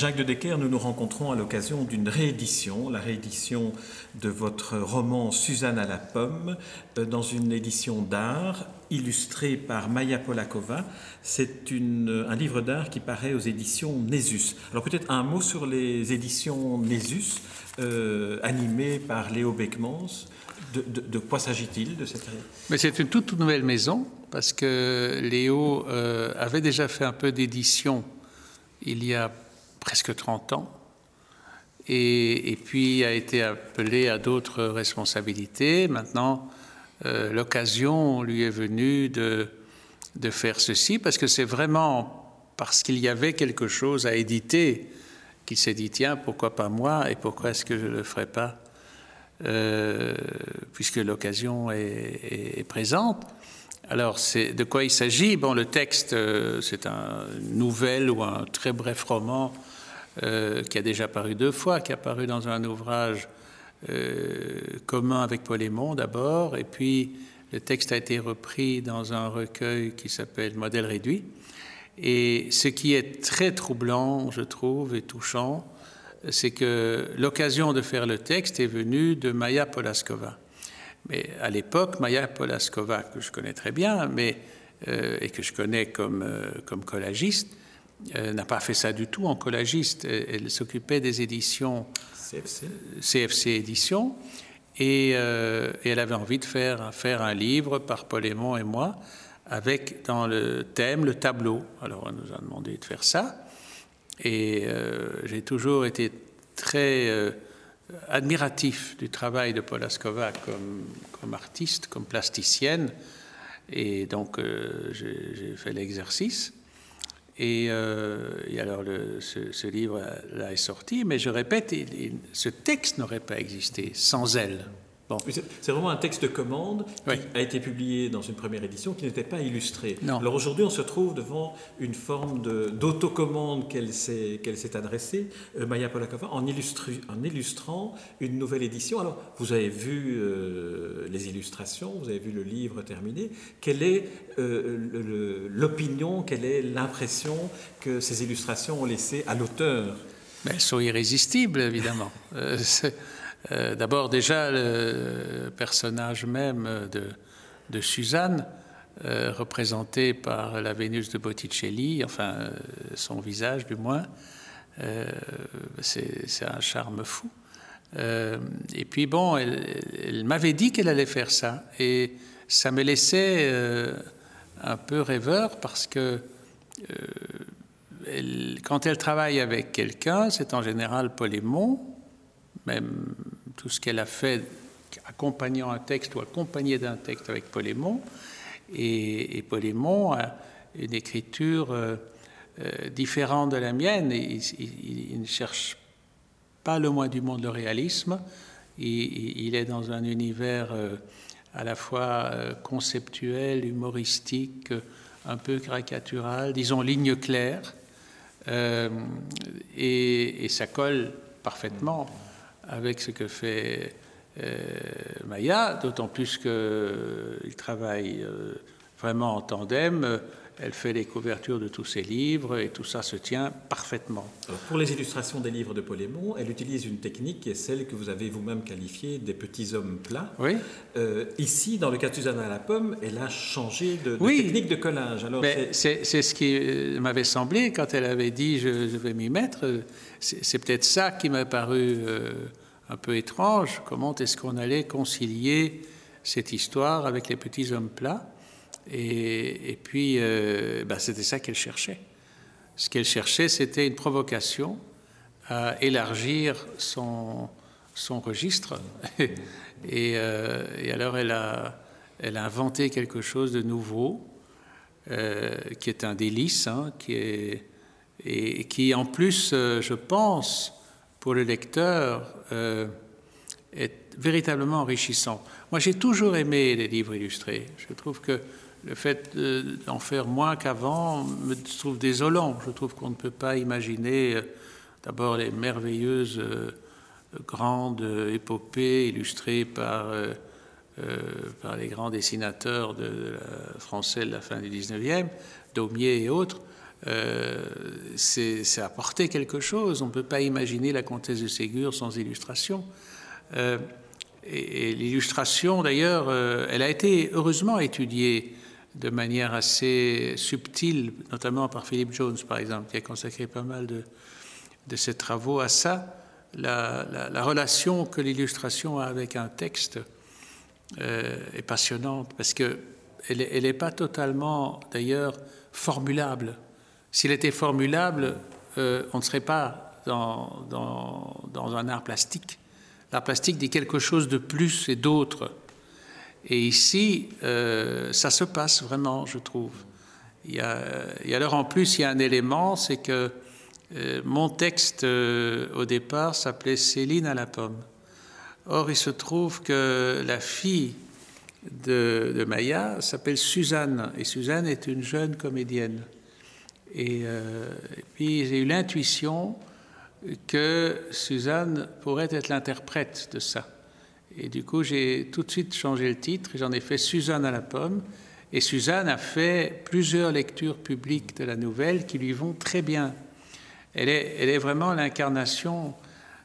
Jacques de Decker, nous nous rencontrons à l'occasion d'une réédition, la réédition de votre roman Suzanne à la pomme, euh, dans une édition d'art illustrée par Maya Polakova. C'est un livre d'art qui paraît aux éditions Nésus. Alors peut-être un mot sur les éditions Nésus, euh, animées par Léo Beckmans. De, quoi s'agit-il de cette Mais c'est une toute, nouvelle maison parce que Léo euh, avait déjà fait un peu d'édition il y a presque 30 ans, et, puis a été appelé à d'autres responsabilités. Maintenant, euh, l'occasion lui est venue de, de faire ceci, parce que c'est vraiment parce qu'il y avait quelque chose à éditer qu'il s'est dit, tiens, pourquoi pas moi, et pourquoi est-ce que je ne le ferai pas, euh, puisque l'occasion est, est, présente. Alors, c'est de quoi il s'agit? Bon, le texte, euh, c'est un nouvelle ou un très bref roman euh, qui a déjà paru deux fois, qui a paru dans un ouvrage euh, commun avec Paul Aymon d'abord, et puis le texte a été repris dans un recueil qui s'appelle Modèle réduit. Et ce qui est très troublant, je trouve, et touchant, c'est que l'occasion de faire le texte est venue de Maya Polaskova. Mais à l'époque, Maya Polaskova, que je connais très bien, mais, euh, et que je connais comme, comme collagiste, elle n'a pas fait ça du tout en collagiste. Elle, s'occupait des éditions CFC, CFC Éditions. Euh, et, elle avait envie de faire, faire un livre par Paul Aymon et moi, avec dans le thème le tableau. Alors on nous a demandé de faire ça. Et euh, j'ai toujours été très euh, admiratif du travail de Paul Ascova comme, artiste, comme plasticienne. Et donc j'ai fait l'exercice. Euh, et, alors ce, livre-là est sorti, mais je répète, ce texte n'aurait pas existé sans elle. C'est vraiment un texte de commande qui a été publié dans une première édition qui n'était pas illustré. Alors aujourd'hui, on se trouve devant une forme d'autocommande qu'elle s'est adressée, euh, Maya Polakova, en, en, illustrant une nouvelle édition. Alors, vous avez vu euh, les illustrations, vous avez vu le livre terminé. Quelle est euh, l'opinion, quelle est l'impression que ces illustrations ont laissé à l'auteur? Elles sont irrésistibles, évidemment. Euh, d'abord, déjà, le personnage même de, Suzanne, euh, représenté par la Vénus de Botticelli, enfin, euh, son visage du moins, c'est un charme fou. et puis, bon, elle, m'avait dit qu'elle allait faire ça. Et ça me laissait un peu rêveur parce que quand elle travaille avec quelqu'un, c'est en général Paul même tout ce qu'elle a fait accompagnant un texte ou accompagné d'un texte avec Paul Aymon. Et, et Paul Aymon a une écriture euh, euh, différente de la mienne. Il, ne cherche pas le moins du monde le réalisme. Il, est dans un univers euh, à la fois conceptuel, humoristique, un peu caricatural, disons ligne claire. et, ça colle parfaitement avec ce que fait euh, Maya, d'autant plus qu'il euh, travaille euh, vraiment en tandem. Elle fait les couvertures de tous ses livres et tout ça se tient parfaitement. pour les illustrations des livres de Paul Aymon, elle utilise une technique qui est celle que vous avez vous-même qualifiée des petits hommes plats. Oui. ici, dans le cas de Suzanne à la pomme, elle a changé de, technique de collage. Alors c'est ce qui m'avait semblé quand elle avait dit je, je vais m'y mettre. C'est peut-être ça qui m'a paru un peu étrange. Comment est-ce qu'on allait concilier cette histoire avec les petits hommes plats et, puis, euh, ben, c'était ça qu'elle cherchait. Ce qu'elle cherchait, c'était une provocation à élargir son, registre. Euh, et, alors, elle a, elle a inventé quelque chose de nouveau, euh, qui est un délice, hein, qui est, et qui, en plus, je pense, pour le lecteur euh, est véritablement enrichissant. Moi, j'ai toujours aimé les livres illustrés. Je trouve que le fait d'en faire moins qu'avant me trouve désolant. Je trouve qu'on ne peut pas imaginer euh, d'abord les merveilleuses euh, grandes épopées illustrées par par les grands dessinateurs de, français de la fin du 19e, Daumier et autres, euh, c'est apporter quelque chose. On ne peut pas imaginer la comtesse de Ségur sans illustration. Euh, et, l'illustration, d'ailleurs, euh, elle a été heureusement étudiée de manière assez subtile, notamment par Philip Jones, par exemple, qui a consacré pas mal de, ses travaux à ça. La, relation que l'illustration a avec un texte est passionnante parce qu'elle n'est pas totalement, d'ailleurs, formulable. S'il était formulable, euh, on ne serait pas dans, dans, un art plastique. L'art plastique dit quelque chose de plus et d'autre. Et ici, euh, ça se passe vraiment, je trouve. Il y a, et alors en plus, il y a un élément, c'est que euh, mon texte au départ s'appelait Céline à la pomme. Or, il se trouve que la fille de, de Maya s'appelle Suzanne, et Suzanne est une jeune comédienne. Euh, et, puis j'ai eu l'intuition que Suzanne pourrait être l'interprète de ça. Et du coup, j'ai tout de suite changé le titre, j'en ai fait Suzanne à la pomme. Et Suzanne a fait plusieurs lectures publiques de la nouvelle qui lui vont très bien. Elle est, vraiment l'incarnation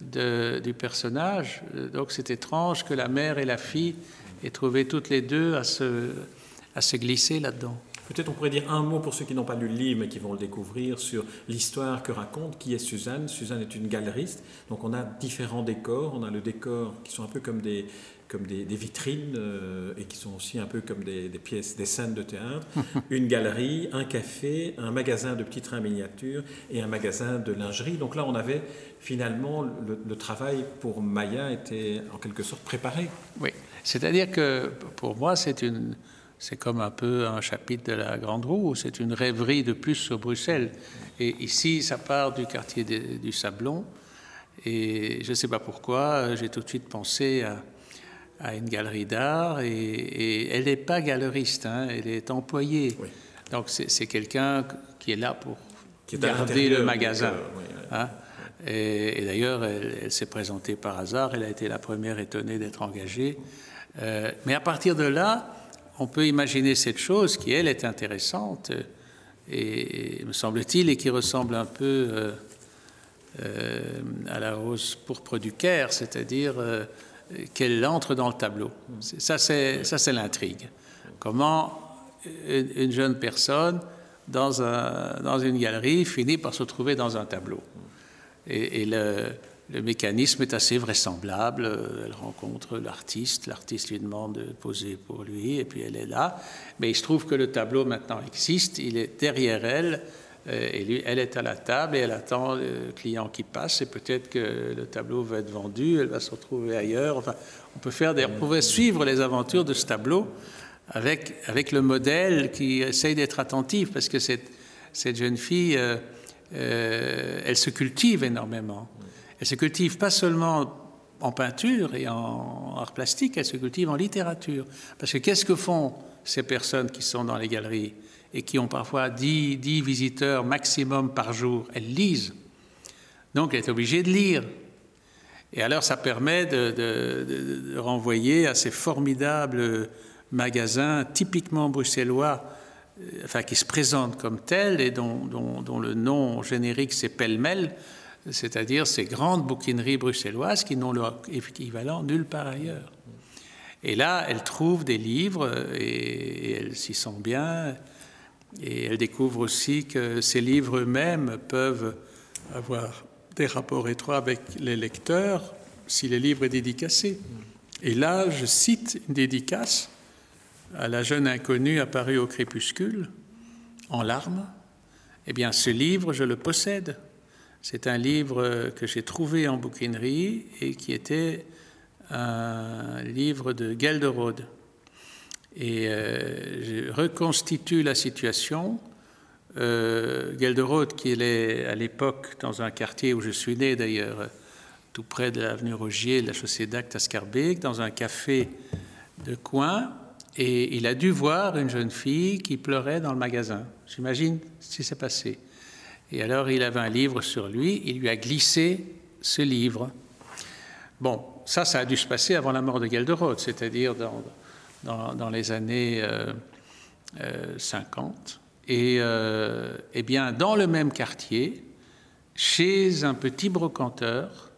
du personnage. Donc c'est étrange que la mère et la fille aient trouvé toutes les deux à se glisser là-dedans. Peut-être on pourrait dire un mot pour ceux qui n'ont pas lu le livre mais qui vont le découvrir sur l'histoire que raconte qui est Suzanne. Suzanne est une galeriste, donc on a différents décors. On a le décor qui sont un peu comme des, comme des, vitrines euh, et qui sont aussi un peu comme des, pièces, des scènes de théâtre. une galerie, un café, un magasin de petits trains miniatures et un magasin de lingerie. Donc là, on avait finalement le, le travail pour Maya était en quelque sorte préparé. Oui, c'est-à-dire que pour moi, c'est une c'est comme un peu un chapitre de la Grande Roue, c'est une rêverie de plus sur Bruxelles. Et ici, ça part du quartier du Sablon. Et je ne sais pas pourquoi, j'ai tout de suite pensé à, une galerie d'art. Et, elle n'est pas galeriste, hein, elle est employée. Donc c'est quelqu'un qui est là pour garder le magasin. Hein. Et, d'ailleurs, elle, s'est présentée par hasard, elle a été la première étonnée d'être engagée. Euh, mais à partir de là, on peut imaginer cette chose qui, elle, est intéressante et, me semble-t-il, et qui ressemble un peu euh, euh, à la rose pourpre du Caire, c'est-à-dire euh, qu'elle entre dans le tableau. Ça, c'est, l'intrigue. Comment une jeune personne dans, un, dans une galerie finit par se trouver dans un tableau. Et le, le mécanisme est assez vraisemblable. Elle rencontre l'artiste, l'artiste lui demande de poser pour lui, et puis elle est là. Mais il se trouve que le tableau maintenant existe, il est derrière elle, euh, et elle est à la table et elle attend le client qui passe, et peut-être que le tableau va être vendu, elle va se retrouver ailleurs. Enfin, on peut faire on pouvait suivre les aventures de ce tableau avec, avec le modèle qui essaye d'être attentif, parce que cette, cette jeune fille, euh, euh, elle se cultive énormément. Elle se cultive pas seulement en peinture et en art plastique, elle se cultive en littérature. Parce que qu'est-ce que font ces personnes qui sont dans les galeries et qui ont parfois 10, visiteurs maximum par jour? Elles lisent. Donc elle est obligée de lire. Et alors ça permet de, renvoyer à ces formidables magasins typiquement bruxellois, euh, enfin qui se présentent comme tels et dont, dont le nom générique c'est pêle-mêle c'est-à-dire ces grandes bouquineries bruxelloises qui n'ont leur équivalent nulle part ailleurs. Et là, elle trouve des livres et, elle s'y sent bien. Et elle découvre aussi que ces livres eux-mêmes peuvent avoir des rapports étroits avec les lecteurs si le livre est dédicacé. Et là, je cite une dédicace à la jeune inconnue apparue au crépuscule, en larmes. Eh bien, ce livre, je le possède. C'est un livre que j'ai trouvé en bouquinerie et qui était un livre de Gelderode. Et euh, je reconstitue la situation. Euh, Gelderode, qui est à l'époque dans un quartier où je suis né d'ailleurs, tout près de l'avenue Rogier, de la chaussée d'Acte à Scarbeck, dans un café de coin, et il a dû voir une jeune fille qui pleurait dans le magasin. J'imagine ce qui s'est passé. Et alors il avait un livre sur lui, il lui a glissé ce livre. Bon, ça, ça a dû se passer avant la mort de Gelderode, c'est-à-dire dans, dans, les années 50. Et eh bien, dans le même quartier, chez un petit brocanteur,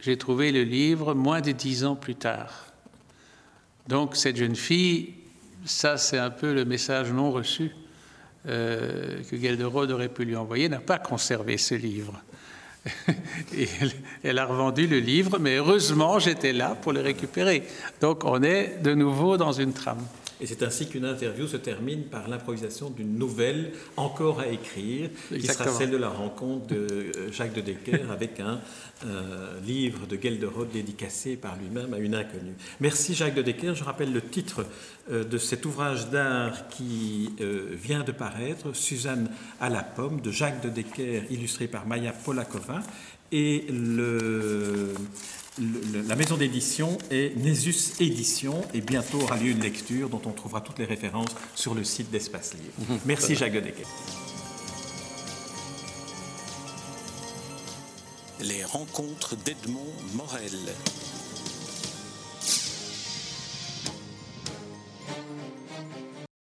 j'ai trouvé le livre moins de dix ans plus tard. Donc cette jeune fille, ça c'est un peu le message non reçu euh, que Gelderode aurait pu lui envoyer, n'a pas conservé ce livre. Et elle, a revendu le livre, mais heureusement j'étais là pour le récupérer. Donc on est de nouveau dans une trame. Et c'est ainsi qu'une interview se termine par l'improvisation d'une nouvelle encore à écrire, qui sera celle de la rencontre de euh, Jacques de Decker avec un euh, livre de Gelderode dédicacé par lui-même à une inconnue. Merci Jacques de Decker. Je rappelle le titre euh, de cet ouvrage d'art qui vient de paraître, Suzanne à la pomme, de Jacques de Decker, illustré par Maya Polakova. Et le, la maison d'édition est Nésus Édition et bientôt aura lieu une lecture dont on trouvera toutes les références sur le site d'Espace Livre. Mhm. Merci Jacques Godecke. Les rencontres d'Edmond Morel.